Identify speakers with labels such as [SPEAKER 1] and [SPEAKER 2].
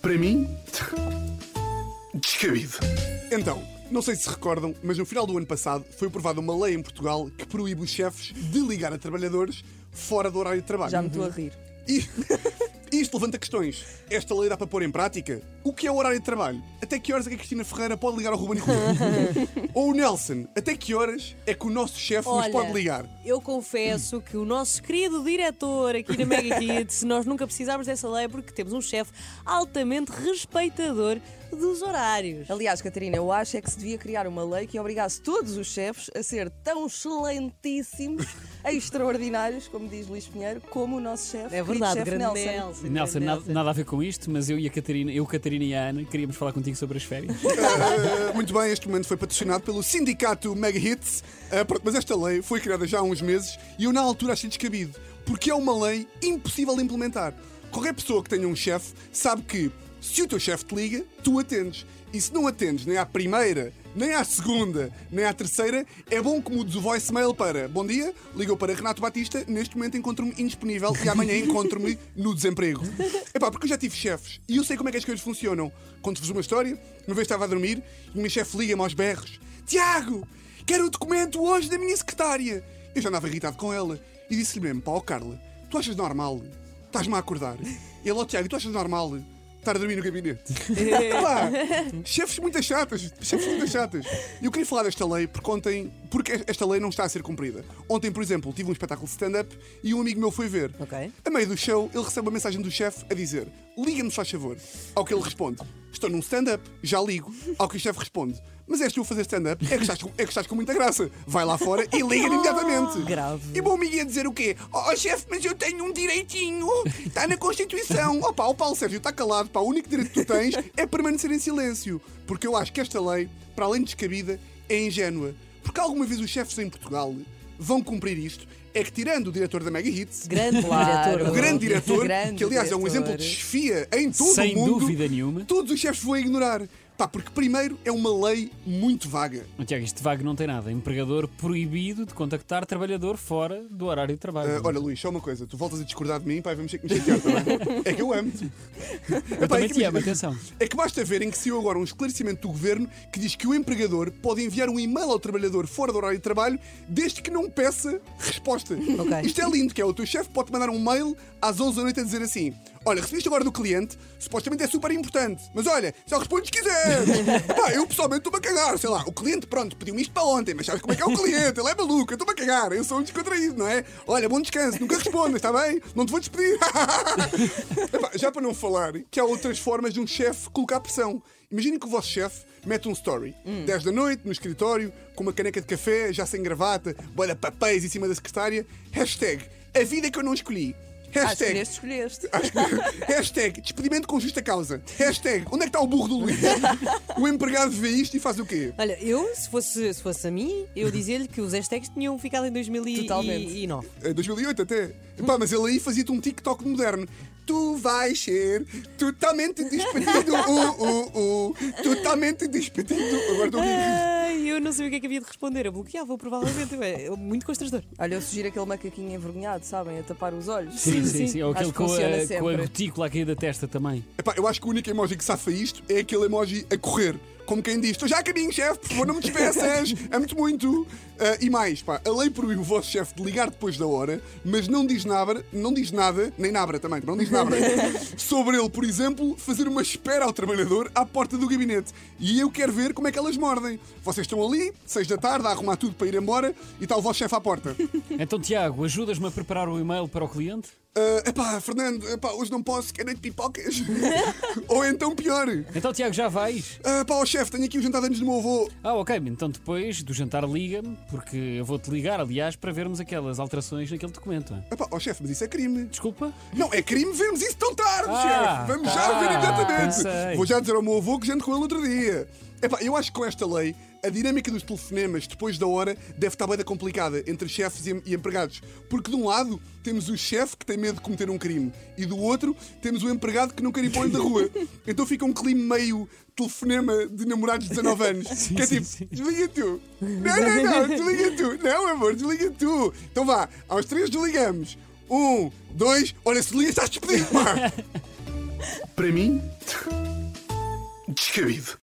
[SPEAKER 1] Para mim, descabido.
[SPEAKER 2] Então, não sei se se recordam, mas no final do ano passado foi aprovada uma lei em Portugal que proíbe os chefes de ligar a trabalhadores fora do horário de trabalho.
[SPEAKER 3] Já me estou a rir.
[SPEAKER 2] E isto levanta questões. Esta lei dá para pôr em prática? O que é o horário de trabalho? Até que horas é que a Cristina Ferreira pode ligar ao Ruben Rui? Ou o Nelson, até que horas é que o nosso chefe nos
[SPEAKER 4] Olha,
[SPEAKER 2] pode ligar?
[SPEAKER 4] Eu confesso que o nosso querido diretor aqui na Mega Hits, nós nunca precisámos dessa lei porque temos um chefe altamente respeitador dos horários.
[SPEAKER 3] Aliás, Catarina, eu acho é que se devia criar uma lei que obrigasse todos os chefes a ser tão excelentíssimos, extraordinários, como diz Luís Pinheiro, como o nosso chefe.
[SPEAKER 4] É verdade,
[SPEAKER 3] chefe
[SPEAKER 4] grande
[SPEAKER 3] Nelson.
[SPEAKER 4] Nelson.
[SPEAKER 5] Nada, nada a ver com isto, mas eu e a Catarina, eu, Catarina e a Ana queríamos falar contigo sobre as férias.
[SPEAKER 2] Uh, muito bem, este momento foi patrocinado pelo Sindicato Mega Hits. Uh, mas esta lei foi criada já há uns meses e eu na altura achei descabido, porque é uma lei impossível de implementar. Qualquer pessoa que tenha um chefe sabe que se o teu chefe te liga, tu atendes. E se não atendes nem à primeira, nem à segunda, nem à terceira, é bom que mudes o voicemail para Bom dia, ligou para Renato Batista, neste momento encontro-me indisponível e amanhã encontro-me no desemprego. Epá, porque eu já tive chefes e eu sei como é que as coisas funcionam. Conto-vos uma história, uma vez estava a dormir e o meu chefe liga-me aos berros: Tiago, quero o documento hoje da minha secretária. Eu já andava irritado com ela e disse-lhe mesmo: Pá, ó Carla, tu achas normal? Estás-me a acordar? E ele, ó Tiago, tu achas normal? Estar a dormir no gabinete. Pá, chefes muito chatas, chefes muito chatas. E eu queria falar desta lei porque ontem, porque esta lei não está a ser cumprida. Ontem, por exemplo, tive um espetáculo de stand-up e um amigo meu foi ver.
[SPEAKER 4] Ok.
[SPEAKER 2] A meio do show, ele recebe uma mensagem do chefe a dizer: Liga-me, faz favor. Ao que ele responde: Estou num stand-up, já ligo. Ao que o chefe responde: Mas és tu a fazer stand-up? É, que estás com- é que estás com muita graça. Vai lá fora e liga-lhe imediatamente.
[SPEAKER 4] grave.
[SPEAKER 2] E o meu amigo ia dizer o quê? Oh, chefe, mas eu tenho um direitinho. Está na Constituição. Oh, pá, o Paulo Sérgio está calado. Pá, o único direito que tu tens é permanecer em silêncio. Porque eu acho que esta lei, para além de descabida, é ingênua. Porque alguma vez os chefes em Portugal vão cumprir isto. É que tirando o diretor da Mega Hits,
[SPEAKER 4] Grande
[SPEAKER 3] Claro.
[SPEAKER 4] diretor.
[SPEAKER 2] o grande diretor,
[SPEAKER 3] Grande
[SPEAKER 2] que aliás é um
[SPEAKER 3] diretor.
[SPEAKER 2] exemplo de chefia em todo
[SPEAKER 5] Sem
[SPEAKER 2] o mundo,
[SPEAKER 5] dúvida nenhuma.
[SPEAKER 2] todos os chefes vão ignorar. Pá, porque primeiro é uma lei muito vaga.
[SPEAKER 5] Tiago, isto de vago não tem nada. Empregador proibido de contactar trabalhador fora do horário de trabalho.
[SPEAKER 2] Ah, olha, Luís, só uma coisa, tu voltas a discordar de mim, pá, vamos ter que me chatear também. É que eu amo-te.
[SPEAKER 5] eu
[SPEAKER 2] Epá,
[SPEAKER 5] também
[SPEAKER 2] é que
[SPEAKER 5] te amo, atenção.
[SPEAKER 2] É que basta ver em que saiu agora um esclarecimento do governo que diz que o empregador pode enviar um e-mail ao trabalhador fora do horário de trabalho desde que não peça resposta.
[SPEAKER 4] Ok.
[SPEAKER 2] Isto é lindo, que é o teu chefe pode mandar um mail às 11 da noite a dizer assim: Olha, recebeste agora do cliente, supostamente é super importante, mas olha, só respondes se quiseres. Pá, eu pessoalmente estou-me a cagar, sei lá, o cliente, pronto, pediu-me isto para ontem, mas sabes como é que é o cliente? Ele é maluco, eu estou-me a cagar, eu sou um descontraído, não é? Olha, bom descanso, nunca respondas, está bem? Não te vou despedir. Epá, já para não falar que há outras formas de um chefe colocar pressão. Imaginem que o vosso chefe mete um story 10 da noite no escritório, com uma caneca de café, já sem gravata, boia papéis em cima da secretária. Hashtag a vida que eu não escolhi. Hashtag,
[SPEAKER 3] escolheste, escolheste.
[SPEAKER 2] hashtag despedimento com justa causa. Hashtag onde é que está o burro do Luís? o empregado vê isto e faz o quê?
[SPEAKER 4] Olha, eu, se fosse, se fosse a mim, eu dizia-lhe que os hashtags tinham ficado em 2009.
[SPEAKER 2] É 2008 até. Epá, mas ele aí fazia-te um TikTok moderno. Tu vais ser totalmente despedido. Uh, uh, uh, totalmente despedido. Agora estou.
[SPEAKER 4] Ai, eu não sabia o que é que havia de responder. Eu bloqueava, provavelmente. É muito constrangedor.
[SPEAKER 3] Olha, eu sugiro aquele macaquinho envergonhado, sabem? A tapar os olhos.
[SPEAKER 5] Sim, sim,
[SPEAKER 4] sim.
[SPEAKER 5] sim. Ou aquele
[SPEAKER 3] que
[SPEAKER 5] com a, com a gotícula a cair da testa também.
[SPEAKER 2] Epá, eu acho que o único emoji que safa isto é aquele emoji a correr. Como quem diz, estou já a caminho, chefe, por favor, não me despeças, amo-te muito. Ah, e mais, pá, a lei proíbe o vosso chefe de ligar depois da hora, mas não diz nada, não diz nada, nem nabra também, não diz nada, sobre ele, por exemplo, fazer uma espera ao trabalhador à porta do gabinete. E eu quero ver como é que elas mordem. Vocês estão ali, seis da tarde, a arrumar tudo para ir embora, e está o vosso chefe à porta.
[SPEAKER 5] Então, Tiago, ajudas-me a preparar o e-mail para o cliente?
[SPEAKER 2] Ah, epá, Fernando, epá, hoje não posso, quero de pipocas. Ou então pior.
[SPEAKER 5] Então, Tiago, já vais?
[SPEAKER 2] Ah, pá, ó chefe, tenho aqui o jantar de anos do meu avô.
[SPEAKER 5] Ah, ok. Então depois do jantar liga-me, porque eu vou-te ligar, aliás, para vermos aquelas alterações naquele documento.
[SPEAKER 2] Epá, ó chefe, mas isso é crime.
[SPEAKER 5] Desculpa?
[SPEAKER 2] Não, é crime vermos isso tão tarde,
[SPEAKER 5] Ah,
[SPEAKER 2] chefe. Vamos
[SPEAKER 5] ah,
[SPEAKER 2] já ver imediatamente.
[SPEAKER 5] pensei.
[SPEAKER 2] Vou já dizer ao meu avô que janto com ele outro dia. Epá, eu acho que com esta lei, a dinâmica dos telefonemas depois da hora deve estar bem da complicada entre chefes e, empregados. Porque de um lado temos o chefe que tem medo de cometer um crime e do outro temos o empregado que não quer ir para o da rua. Então fica um clima meio telefonema de namorados de 19 anos. que é
[SPEAKER 5] sim,
[SPEAKER 2] tipo,
[SPEAKER 5] sim.
[SPEAKER 2] desliga tu. Não, não, não, desliga tu. Não, amor, desliga tu. Então vá, aos três desligamos. Um, dois, olha, se desliga, estás despedido, pá.
[SPEAKER 1] Para mim,
[SPEAKER 2] descabido.